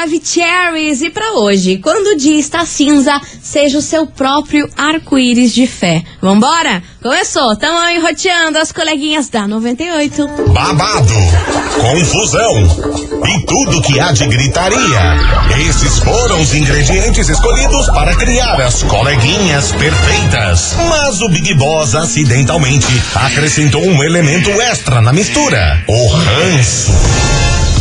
Maravicheries! E para hoje, quando o dia está cinza, seja o seu próprio arco-íris de fé. Vambora? Começou, tamo enroteando as coleguinhas da 98. Babado, confusão e tudo que há de gritaria. Esses foram os ingredientes escolhidos para criar as coleguinhas perfeitas. Mas o Big Boss acidentalmente acrescentou um elemento extra na mistura: o ranço.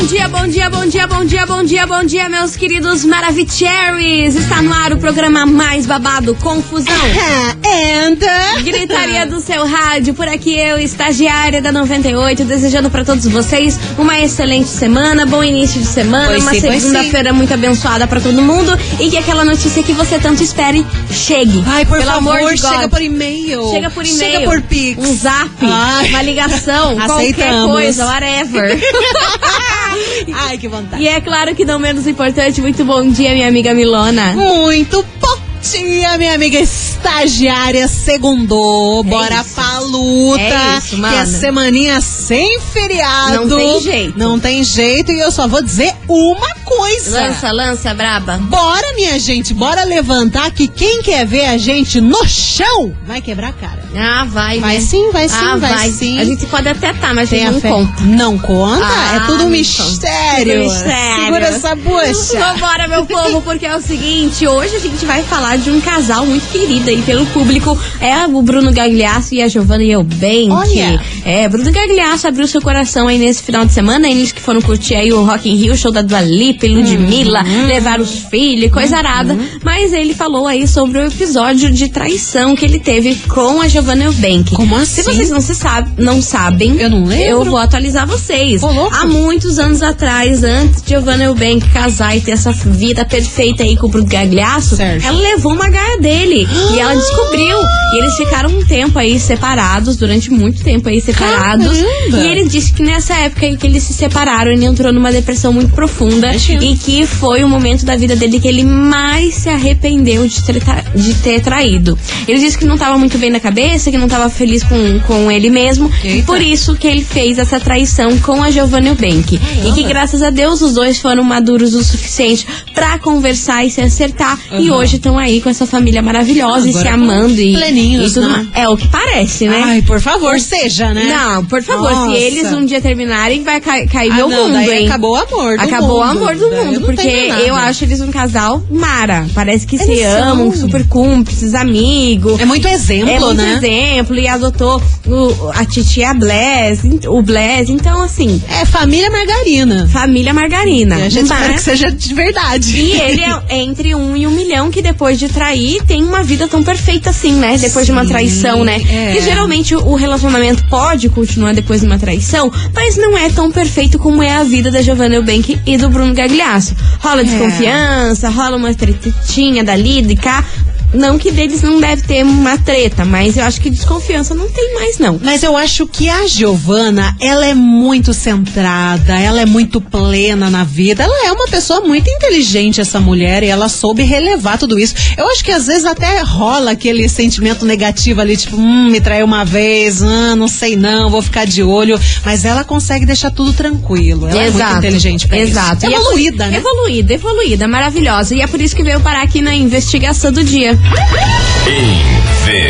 Bom dia, bom dia, bom dia, bom dia, bom dia, bom dia, meus queridos Maravicheries! Está no ar o programa mais babado, Confusão. And Gritaria do seu rádio, por aqui eu, estagiária da 98, desejando para todos vocês uma excelente semana, bom início de semana, Pois uma segunda-feira muito abençoada para todo mundo e que aquela notícia que você tanto espere chegue. Ai, por Pelo favor, amor de chega por e-mail. Chega por e-mail. Chega por Pix. Um zap, Ai. uma ligação, qualquer Aceitamos. coisa, whatever. Ai, que vontade. e é claro que não menos importante, muito bom dia, minha amiga Milona. Muito bom dia, minha amiga estagiária segundou. Bora isso. pra luta. É isso, Que é mana. semaninha sem feriado. Não tem jeito. Não tem jeito. E eu só vou dizer uma coisa. Lança, lança, braba. Bora, minha gente, bora levantar que quem quer ver a gente no chão vai quebrar a cara. Ah, vai, Vai né? sim, vai sim, ah, vai sim. A gente pode até tá, mas Tem a a gente fé. não conta. Não conta? Ah, é tudo um não mistério. Tudo mistério. Segura essa bucha. Vambora, meu povo, porque é o seguinte, hoje a gente vai falar de um casal muito querido aí pelo público. É o Bruno Gagliasso e a Giovanna Eubank. Olha. É, Bruno Gagliasso abriu seu coração aí nesse final de semana, eles que foram curtir aí o Rock in Rio, show da Dua Lipa, Ludmilla, Uhum. levar os filhos, coisa arada. Mas ele falou aí sobre o episódio de traição que ele teve com a Giovanna Eubank. Como Se assim? vocês não, se sabe, não sabem, Eu não lembro. eu vou atualizar vocês. Ô, louco. Há muitos anos atrás, antes de Giovanna Eubank casar e ter essa vida perfeita aí com o Bruno Gagliasso, Certo. ela levou uma gaia dele. e ela descobriu. E eles ficaram um tempo aí separados, durante muito tempo aí separados. Caramba. E ele disse que nessa época aí que eles se separaram, ele entrou numa depressão muito profunda. Imagina. E que foi o momento da vida dele que ele mais se arrependeu de ter, de ter traído. Ele disse que não estava muito bem na cabeça, que não estava feliz com, com ele mesmo. E Eita. por isso que ele fez essa traição com a Giovanna Eubank. E que graças a Deus os dois foram maduros o suficiente pra conversar e se acertar. E Uhum. hoje estão aí com essa família maravilhosa e se Agora amando e, pleninhos, e né? É o que parece, né? Ai, por favor, seja, né? Não, por favor, Nossa. se eles um dia terminarem, vai ca- cair Ah, meu não, mundo, hein? acabou o amor do Acabou o mundo. amor do Daí eu mundo, porque eu acho eles um casal mara. Parece que se Eles são. amam, super cúmplices, amigos. É muito exemplo, É muito né? exemplo, e adotou o, a titia Bless, o Bless. Então, assim, É família margarina. família margarina. E a gente espera que Mas- seja de verdade. e ele é entre um e um milhão que depois de trair tem uma vida tão perfeita assim, né? Depois de uma Sim, traição, né? é. Que geralmente o relacionamento pode continuar depois de uma traição, mas não é tão perfeito como é a vida da Giovanna Eubank e do Bruno Gagliasso. Rola desconfiança, rola uma tretinha dali, de cá. Não que deles não deve ter uma treta, mas eu acho que desconfiança não tem mais, não. Mas eu acho que a Giovana, ela é muito centrada, ela é muito plena na vida. Ela é uma pessoa muito inteligente, essa mulher, e ela soube relevar tudo isso. Eu acho que às vezes até rola aquele sentimento negativo ali, tipo, hum, me traiu uma vez, ah, não sei não, vou ficar de olho. Mas ela consegue deixar tudo tranquilo. Ela é muito inteligente pra Exato. isso. E é Evoluída, por- né? Evoluída, evoluída, maravilhosa. E é por isso que veio parar aqui na investigação do dia.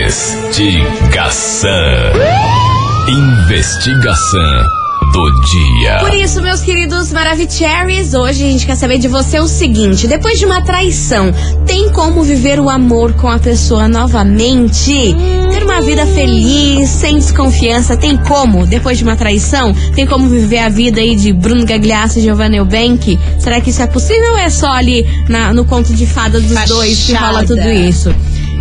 Investigação. Investigação do dia. Por isso, meus queridos Maravicheries, hoje a gente quer saber de você o seguinte: depois de uma traição, tem como viver o amor com a pessoa novamente? Ter uma vida feliz, sem desconfiança, tem como? Depois de uma traição, tem como viver a vida aí de Bruno Gagliasso e Giovanna Eubank? Será que isso é possível ou é só ali na- no conto de fada dos dois que rola Fachada. tudo isso?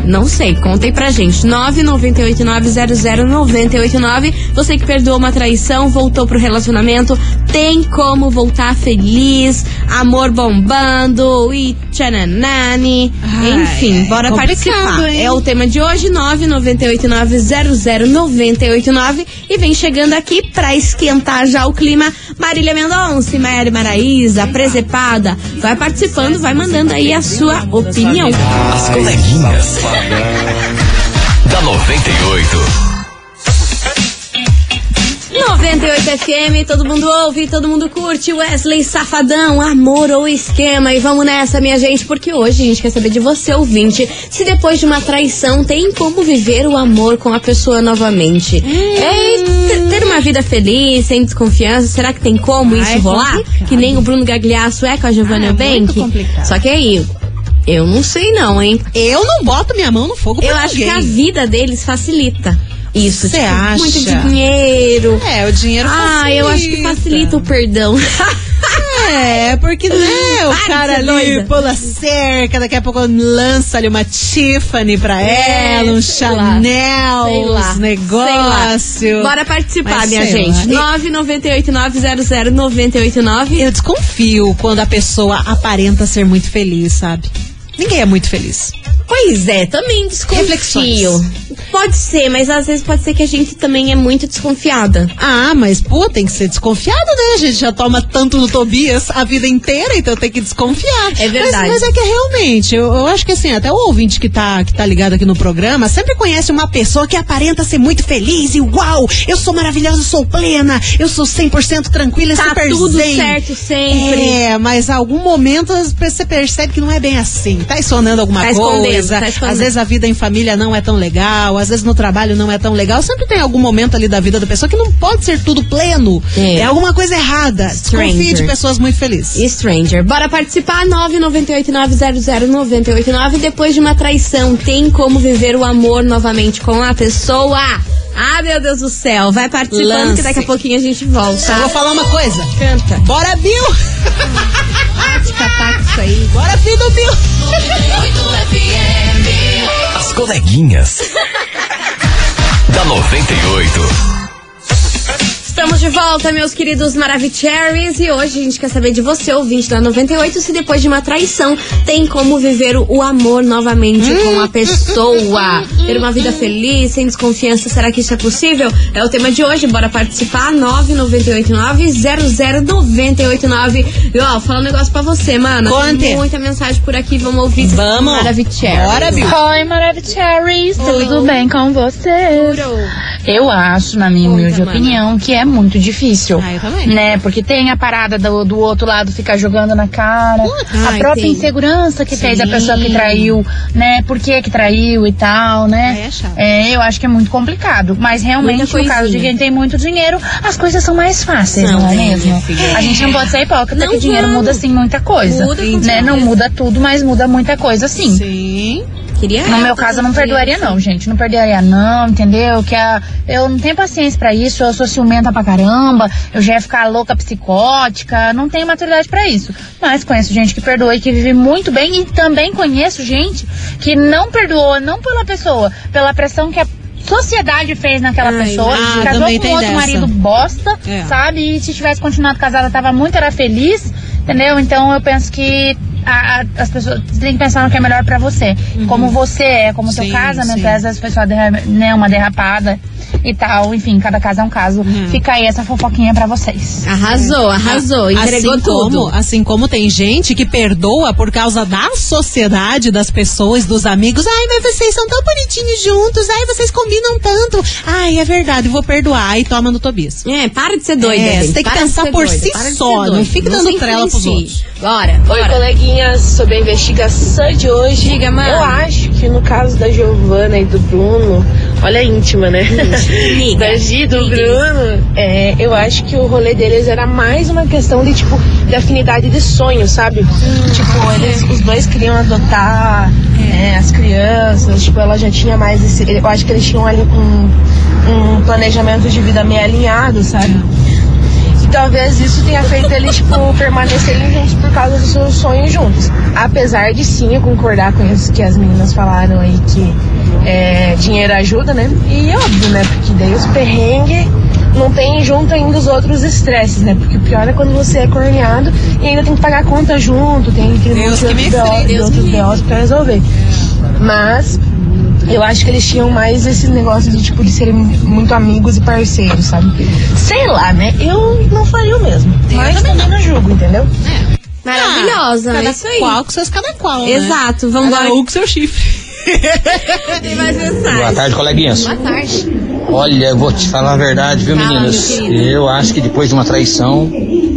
Não sei, contem pra gente. 998900989. Você que perdoou uma traição, voltou pro relacionamento, tem como voltar feliz, amor bombando e tchananani. Ai, Enfim, bora complicado, participar. hein? É o tema de hoje, 998900989. E vem chegando aqui pra esquentar já o clima. Marília Mendonça Maiara Maraíza, presepada. Vai participando, vai mandando aí a sua opinião. As coleguinhas. Da 98. 98 FM, todo mundo ouve, todo mundo curte. Wesley Safadão, amor ou esquema. E vamos nessa, minha gente, porque hoje a gente quer saber de você, ouvinte, se depois de uma traição tem como viver o amor com a pessoa novamente. É t- ter uma vida feliz, sem desconfiança. Será que tem como Ah, isso é rolar? complicado. Que nem o Bruno Gagliasso é com a Giovanna Ah, é muito Bank? complicado. Só que aí, eu não sei não, hein? Eu não boto minha mão no fogo pra Eu acho que a vida deles facilita. Isso, Cê tipo, acha? muito dinheiro. É, o dinheiro Ah, eu acho que facilita o perdão. É, porque, né, o Para cara ali doida. pula cerca, daqui a pouco lança ali uma Tiffany pra É, ela, um. Chanel, uns negócios. Sei lá. Bora participar, Mas minha gente. lá. 998900989. Eu desconfio quando a pessoa aparenta ser muito feliz, sabe? Ninguém é muito feliz. Pois é, também desconfio. Reflexões. Pode ser, mas às vezes pode ser que a gente também é muito desconfiada. Ah, mas pô, tem que ser desconfiado, né? A gente já toma tanto no Tobias a vida inteira, então tem que desconfiar. É verdade. Mas, mas é que realmente, eu, eu acho que assim, até o ouvinte que tá, que tá ligado aqui no programa sempre conhece uma pessoa que aparenta ser muito feliz e uau, eu sou maravilhosa, eu sou plena, eu sou 100% tranquila Tá super tudo zen. certo sempre. É, mas algum momento você percebe que não é bem assim. Tá esconrendo alguma Tá escondendo, coisa. tá. Às vezes a vida em família não é tão legal, às vezes no trabalho não é tão legal. Sempre tem algum momento ali da vida da pessoa que não pode ser tudo pleno. É. É, alguma coisa errada. Desconfie Stranger. de pessoas muito felizes. Stranger. Bora participar, 998900989. Depois de uma traição, tem como viver o amor novamente com a pessoa? Ah, meu Deus do céu. Vai participando Lance. que daqui a pouquinho a gente volta. Só vou falar uma coisa. Canta. Bora, Bill! Tic-tac, isso aí. Bora, filho do Bill! As coleguinhas. da 98. Estamos de volta, meus queridos Maravicheries. E hoje a gente quer saber de você, ouvinte da 98, se depois de uma traição tem como viver o, amor novamente com a pessoa. Ter uma vida feliz, sem desconfiança. Será que isso é possível? É o tema de hoje. Bora participar. 998900989. E ó, falar um negócio pra você, mano. Conte. Tem muita mensagem por aqui. Vamos ouvir. Vamos. Maravicheries. Bora, Bill! Oi, Maravicheries, tudo bem com vocês? Eu acho, na minha humilde opinião, que é muito difícil. Ah, eu também. Né? Porque tem a parada do, do outro lado ficar jogando na cara, a ai, própria tem. insegurança que fez a Sim. pessoa que traiu, né? Por que que traiu e tal, né? É chato. É, eu acho que é muito complicado. Mas realmente, no caso de quem tem muito dinheiro, as coisas são mais fáceis, São, não é né, mesmo? A gente não pode ser hipócrita Não que dinheiro vamos. muda sim muita coisa. Muda né? Não muda tudo, mas muda muita coisa sim. Sim. Queria No meu caso, eu não perdoaria, não, gente. Não perdoaria, não, entendeu? Que a, eu não tenho paciência pra isso, eu sou ciumenta pra caramba, eu já ia ficar louca psicótica, não tenho maturidade pra isso. Mas conheço gente que perdoa e que vive muito bem, e também conheço gente que não perdoou, não pela pessoa, pela pressão que a sociedade fez naquela Ai, pessoa, ah, casou com outro dessa. marido bosta, É. sabe? E se tivesse continuado casada, tava muito era feliz, entendeu? Então eu penso que a- a- as pessoas têm que pensar no que é melhor pra você. Como você é, como o teu casamento sim. é, às vezes a pessoa derra- né, uma derrapada e tal. Enfim, cada caso é um caso. Uhum. Fica aí essa fofoquinha pra vocês. Arrasou, arrasou. Entregou assim tudo. Como, assim como tem gente que perdoa por causa da sociedade, das pessoas, dos amigos. Ai, mas vocês são tão bonitinhos juntos. Ai, vocês combinam tanto. Ai, é verdade, vou perdoar. Aí toma no Tobias. É, para de ser doida. É, você tem que Para pensar por doida, si para só, não fique dando trela pros outros. Bora, Oi, bora. coleguinhas, sobre a investigação de hoje. Diga, mano. Eu acho que no caso da Giovana e do Bruno, olha a íntima, né? Liga, da Gi do liga. Bruno, é, eu acho que o rolê deles era mais uma questão de, tipo, de afinidade de sonho, sabe? Tipo, eles, os dois queriam adotar é, as crianças, tipo, ela já tinha mais esse. Eu acho que eles tinham ali um, um planejamento de vida meio alinhado, sabe? talvez isso tenha feito eles, tipo, permanecerem juntos por causa dos seus sonhos juntos. Apesar de sim eu concordar com isso que as meninas falaram aí que é, dinheiro ajuda, né? E óbvio, né? Porque daí os perrengues não tem junto ainda os outros estresses, né? Porque o pior é quando você é corneado e ainda tem que pagar conta junto, tem aquele Deus monte de que outros BO de Deus outros que me BOs pra resolver. Mas eu acho que eles tinham mais esse negócio de tipo de serem muito amigos e parceiros, sabe? Sei lá, né? Eu não faria o mesmo. Mas também não julgo, entendeu? Maravilhosa, é cada isso aí. qual com seus cada qual, né? Exato, vamos Cada embora. um com seu chifre. Boa tarde, coleguinhas. Boa tarde. Olha, eu vou te falar a verdade, viu, Fala, meninas? Eu acho que depois de uma traição,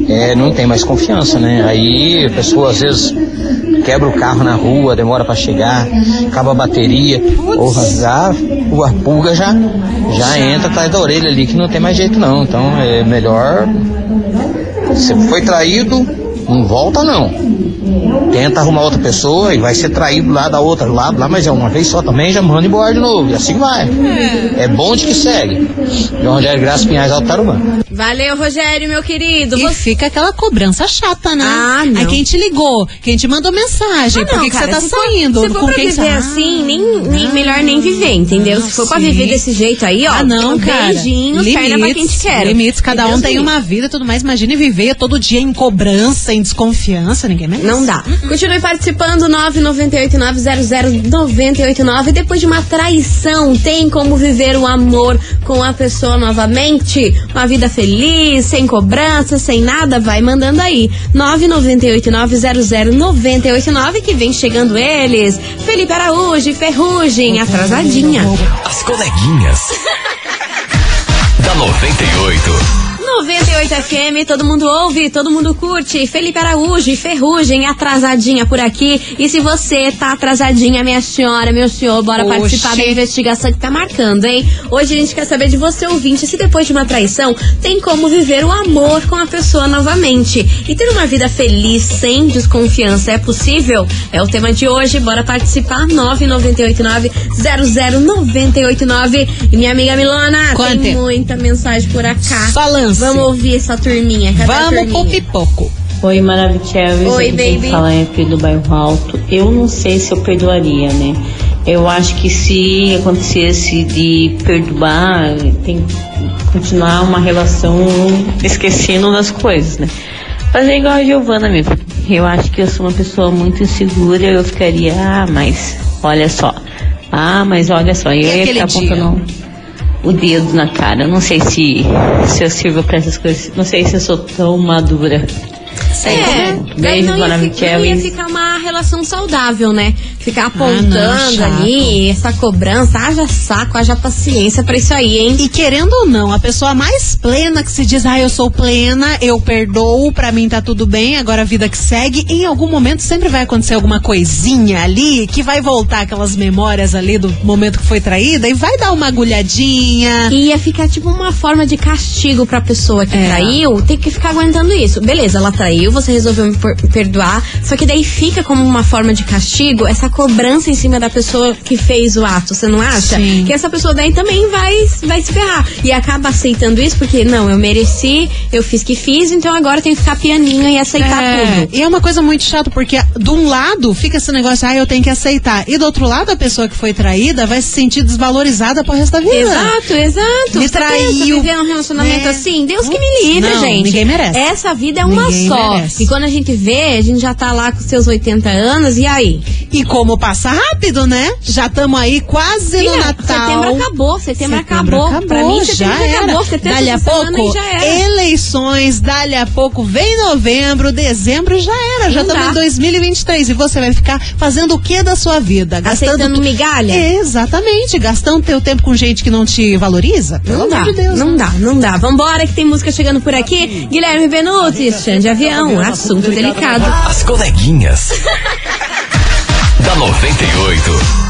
é, não tem mais confiança, né? Aí a pessoa às vezes quebra o carro na rua, demora pra chegar, acaba a bateria, porra, já, a pulga já, já entra atrás da orelha ali que não tem mais jeito não. Então é melhor. Você foi traído, não volta não. Tenta arrumar outra pessoa e vai ser traído lá da outra lado lá, mas é uma vez só também, já manda embora de novo. E assim vai. É bom de que segue. João Rogério Graça Pinhais Alto Tarumã. Valeu, Rogério, meu querido. E Você... fica aquela cobrança chata, né? Ah, não. Aí quem te ligou, quem te mandou mensagem, Ah, por não, que, que cara, você tá se for- saindo? Se for com pra quem viver você... assim, nem, nem melhor nem viver, entendeu? se for pra sim. viver desse jeito aí, ó, Ah, não, um cara. beijinho, perna pra quem te quer. Limites, cada Deus um tem uma vida e tudo mais. Imagine viver todo dia em cobrança, em desconfiança, ninguém merece. Não dá. Continue participando, 998-900-989. Depois de uma traição, tem como viver o amor com a pessoa novamente? Uma vida feliz, sem cobrança, sem nada? Vai mandando aí. 998-900-989 que vem chegando eles. Felipe Araújo Ferrugem, atrasadinha. As coleguinhas. da 98. 98 FM, todo mundo ouve, todo mundo curte. Felipe Araújo e Ferrugem, atrasadinha por aqui. E se você tá atrasadinha, minha senhora, meu senhor, bora Oxi. participar da investigação que tá marcando, hein? Hoje a gente quer saber de você, ouvinte, se depois de uma traição tem como viver o amor com a pessoa novamente. E ter uma vida feliz, sem desconfiança, é possível? É o tema de hoje, bora participar. 998900989. E minha amiga Milona, Conte. tem muita mensagem por acá. Só lance. Vamos ouvir essa turminha. Cadê a Vamos pro turminha? pipoco. Oi, Maravicheries. Oi, Aqui quem baby. fala é aqui do bairro Alto. Eu não sei se eu perdoaria, né? Eu acho que se acontecesse de perdoar, tem que continuar uma relação esquecendo das coisas, né? Fazer igual a Giovana mesmo. Eu acho que eu sou uma pessoa muito insegura, eu ficaria, ah, mas olha só. Ah, mas olha só. Eu ia aquele ficar dia? O dedo na cara. Não sei se, se eu sirvo pra essas coisas. Não sei se eu sou tão madura. É, daí Beijo, não ia, Dona fi- não ia ficar uma relação saudável, né? Ficar apontando não, chato. ali, essa cobrança, haja saco, haja paciência pra isso aí, hein? E querendo ou não, a pessoa mais plena que se diz, ah, eu sou plena, eu perdoo, pra mim tá tudo bem, agora a vida que segue, em algum momento sempre vai acontecer alguma coisinha ali que vai voltar aquelas memórias ali do momento que foi traída e vai dar uma agulhadinha. E ia ficar tipo uma forma de castigo pra pessoa que É. traiu, tem que ficar aguentando isso. Beleza, ela traiu, você resolveu me per- perdoar, só que daí fica como uma forma de castigo essa cobrança em cima da pessoa que fez o ato, você não acha? Sim. Que essa pessoa daí também vai, vai se ferrar. E acaba aceitando isso porque, não, eu mereci, eu fiz que fiz, então agora eu tenho que ficar pianinho e aceitar É, tudo. E é uma coisa muito chata, porque de um lado fica esse negócio, ah, eu tenho que aceitar. E do outro lado, a pessoa que foi traída vai se sentir desvalorizada pro resto da vida. Exato, exato. Me Você pensa traiu. viver um relacionamento É. assim? Deus que me livre, Não, gente. ninguém merece. Essa vida é uma Ninguém só. merece. E quando a gente vê, a gente já tá lá com seus 80 anos, e aí? E como passa rápido, né? Já estamos aí quase no Natal. Setembro acabou, setembro, Setembro acabou. Pra mim, setembro já era. acabou. Setembro Dali a pouco, já era. eleições, dali a pouco vem novembro, dezembro, já era. Já estamos em 2023 e você vai ficar fazendo o que da sua vida? Aceitando tu- migalha? Exatamente, gastando teu tempo com gente que não te valoriza? Pelo Não amor dá, de Deus. não dá, não dá. Vambora que tem música chegando por aqui. Guilherme Benuti, Xande Avião, assunto delicado. As coleguinhas. da 98.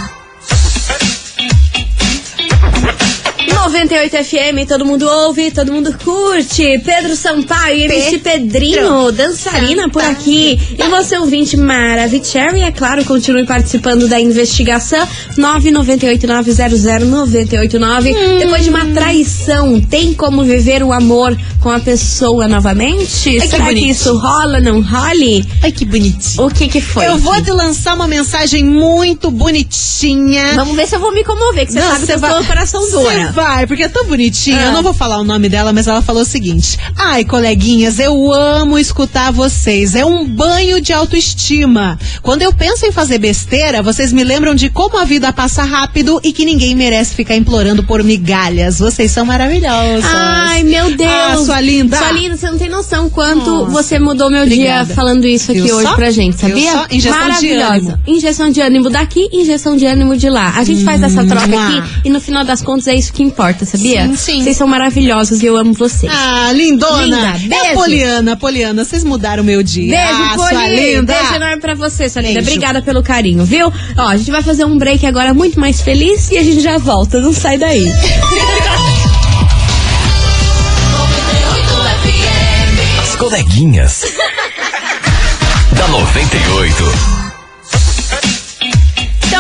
98 FM, todo mundo ouve, todo mundo curte. Pedro Sampaio, MC Pedrinho, dançarina por aqui. E você, ouvinte Maravicherry, é claro, continue participando da investigação. 998-900-989. Depois de uma traição, tem como viver o amor com a pessoa novamente? que Será que bonitinho. isso rola, não role? Ai, que bonitinho. O que que foi? Eu vou te lançar uma mensagem muito bonitinha. Vamos ver se eu vou me comover, que você sabe que eu sou coração dura. vai, porque é tão bonitinha. Ah. Eu não vou falar o nome dela, mas ela falou o seguinte: Ai, coleguinhas, eu amo escutar vocês. É um banho de autoestima. Quando eu penso em fazer besteira, vocês me lembram de como a vida passa rápido e que ninguém merece ficar implorando por migalhas. Vocês são maravilhosos. Ai, meu Deus. Ah, sua linda. Sua linda, você não tem noção quanto Nossa. você mudou meu Obrigada. dia falando isso aqui Viu hoje só? pra gente, sabia? só? Injeção de Maravilhosa. ânimo. Injeção de ânimo daqui, injeção de ânimo de lá. A gente faz essa troca Mua. aqui e no final das contas é isso que importa, sabia? Sim, sim. Vocês são maravilhosos e eu amo vocês. Ah, lindona. Linda, É beijo. a Poliana, Poliana, vocês mudaram meu dia. Beijo, ah, sua Poli. linda. Beijo enorme pra você, sua linda. Obrigada pelo carinho, viu? Ó, a gente vai fazer um break agora muito mais feliz e a gente já volta. Não sai daí. As coleguinhas. da 98.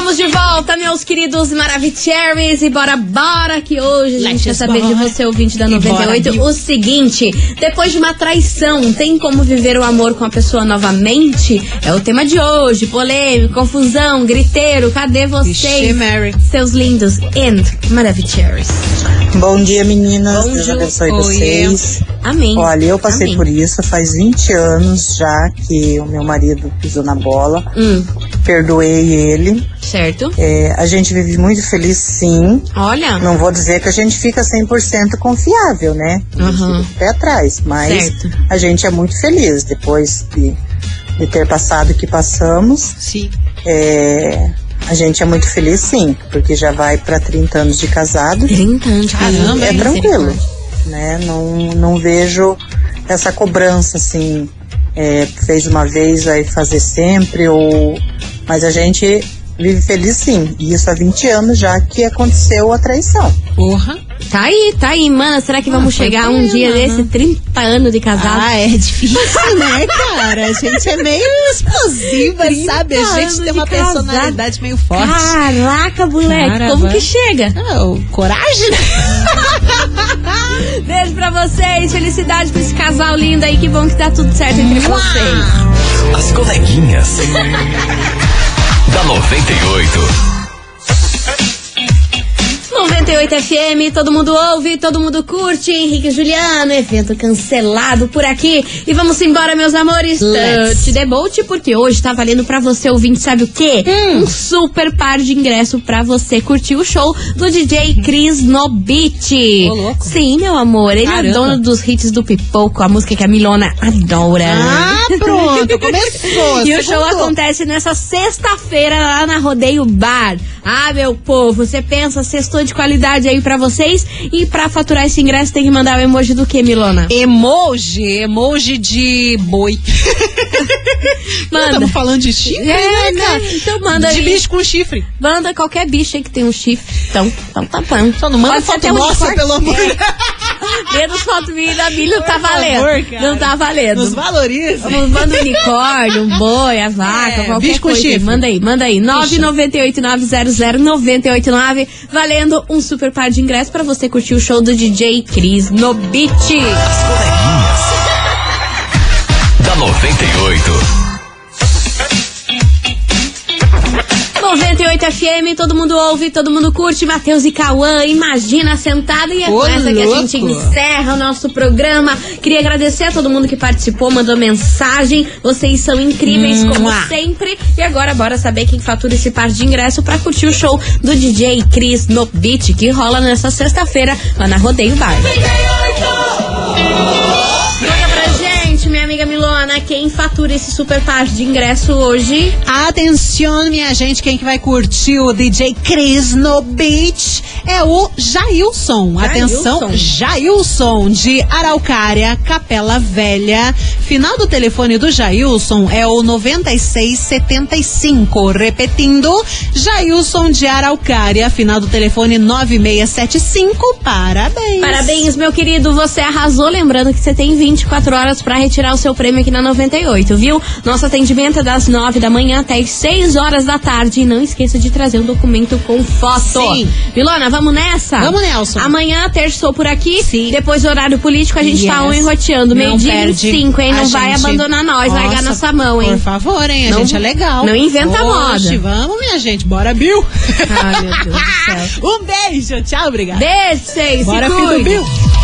Estamos de volta, meus queridos Maravicheries, e bora, bora, que hoje a gente Let's quer saber de bora. você, ouvinte da E bora, 98, Bill. o seguinte, depois de uma traição, tem como viver o amor com a pessoa novamente? É o tema de hoje, polêmico, confusão, griteiro, cadê vocês? Vixe, Mary. Seus lindos and Maravicheries. Bom dia, meninas. Bom Deus dia. abençoe Oi, vocês. Amém. Olha, eu passei Amém. por isso faz 20 anos já que o meu marido pisou na bola. Hum, Perdoei ele. certo. É, a gente vive muito feliz, sim. Olha, Não vou dizer que a gente fica 100% confiável, né? Fica pé atrás, mas Certo. a gente é muito feliz depois de, de ter passado o que passamos. Sim. É, a gente é muito feliz, sim, porque já vai para 30 anos de casado. 30 anos. Caramba, é hein? tranquilo, né? Não, não vejo essa cobrança assim, é, fez uma vez, vai fazer sempre, ou mas a gente vive feliz sim. E isso há 20 anos já que aconteceu a traição. Porra. Tá aí, tá aí, mana. Será que vamos foi chegar um dia né? desse 30 anos de casado? Ah, é difícil, né, cara? A gente é meio explosiva, 30 sabe? A gente tem uma de casado. personalidade meio forte. Caraca, moleque, Cara, como que chega? Ah, o coragem, né? Beijo pra vocês, felicidade pra esse casal lindo aí, que bom que tá tudo certo entre vocês. As coleguinhas. da 98. 98 FM, todo mundo ouve, todo mundo curte. Henrique e Juliano, evento cancelado por aqui. E vamos embora, meus amores. Let's. The boat, porque hoje tá valendo pra você ouvinte, sabe o quê? Um super par de ingresso pra você curtir o show do DJ Cris no Beat. Ô, louco. Sim, meu amor, ele é Caramba. dono dos hits do Pipoco, a música que a Milona adora. Ah, pronto, começou. E o show segundou. acontece nessa sexta-feira lá na Rodeio Bar. Ah, meu povo, você pensa, sextou de qualidade aí pra vocês. E pra faturar esse ingresso tem que mandar o emoji do que, Milona? Emoji, emoji de boi. Manda. Estamos falando de chifre, É, né, cara? né? Então manda De aí. bicho com chifre. Manda qualquer bicho aí que tem um chifre. Então, então tá bom. Só não manda Pode foto nossa, pelo amor de É. Menos foto minha da Billy não tá Por valendo. favor, não tá valendo. Nos valoriza. Manda um unicórnio, um boi, a vaca, É, qualquer coisa. aí. chifre. Manda aí, manda aí. 998-900-989. Valendo um super par de ingressos pra você curtir o show do DJ Cris no Beat. As coleguinhas. da 98. 98 FM, todo mundo ouve, todo mundo curte. Matheus e Cauã, imagina sentado. E é com essa que a gente encerra o nosso programa. Queria agradecer a todo mundo que participou, mandou mensagem. Vocês são incríveis, hum, como lá. sempre. E agora, bora saber quem fatura esse par de ingresso para curtir o show do DJ Chris no Beat, que rola nessa sexta-feira lá na Rodeio Bar. 98. Quem fatura esse super par de ingresso hoje? Atenção, minha gente, quem que vai curtir o DJ Cris no Beach é o Jailson. Jailson. Atenção, Jailson de Araucária, Capela Velha. Final do telefone do Jailson é o 9675. Repetindo, Jailson de Araucária, final do telefone 9675. Parabéns. Parabéns, meu querido, você arrasou. Lembrando que você tem 24 horas para retirar o seu prêmio aqui na 98, viu? Nosso atendimento é das 9 da manhã até as 6 horas da tarde. E não esqueça de trazer um documento com foto. Sim. Milona, vamos nessa? Vamos, Nelson. Amanhã, terçou por aqui. Sim. Depois do horário político, a gente tá Yes. um enroteando. Meio-dia e 25, hein? Não a vai gente. abandonar nós, largar Nossa, nossa mão, hein? Por favor, hein? A Não- gente é legal. não inventa Oxe, moda. Vamos, minha gente. Bora, Bill. Ai, meu Deus do céu. um beijo. Tchau, obrigada. Beijo, vocês. Bora, filho. Bill.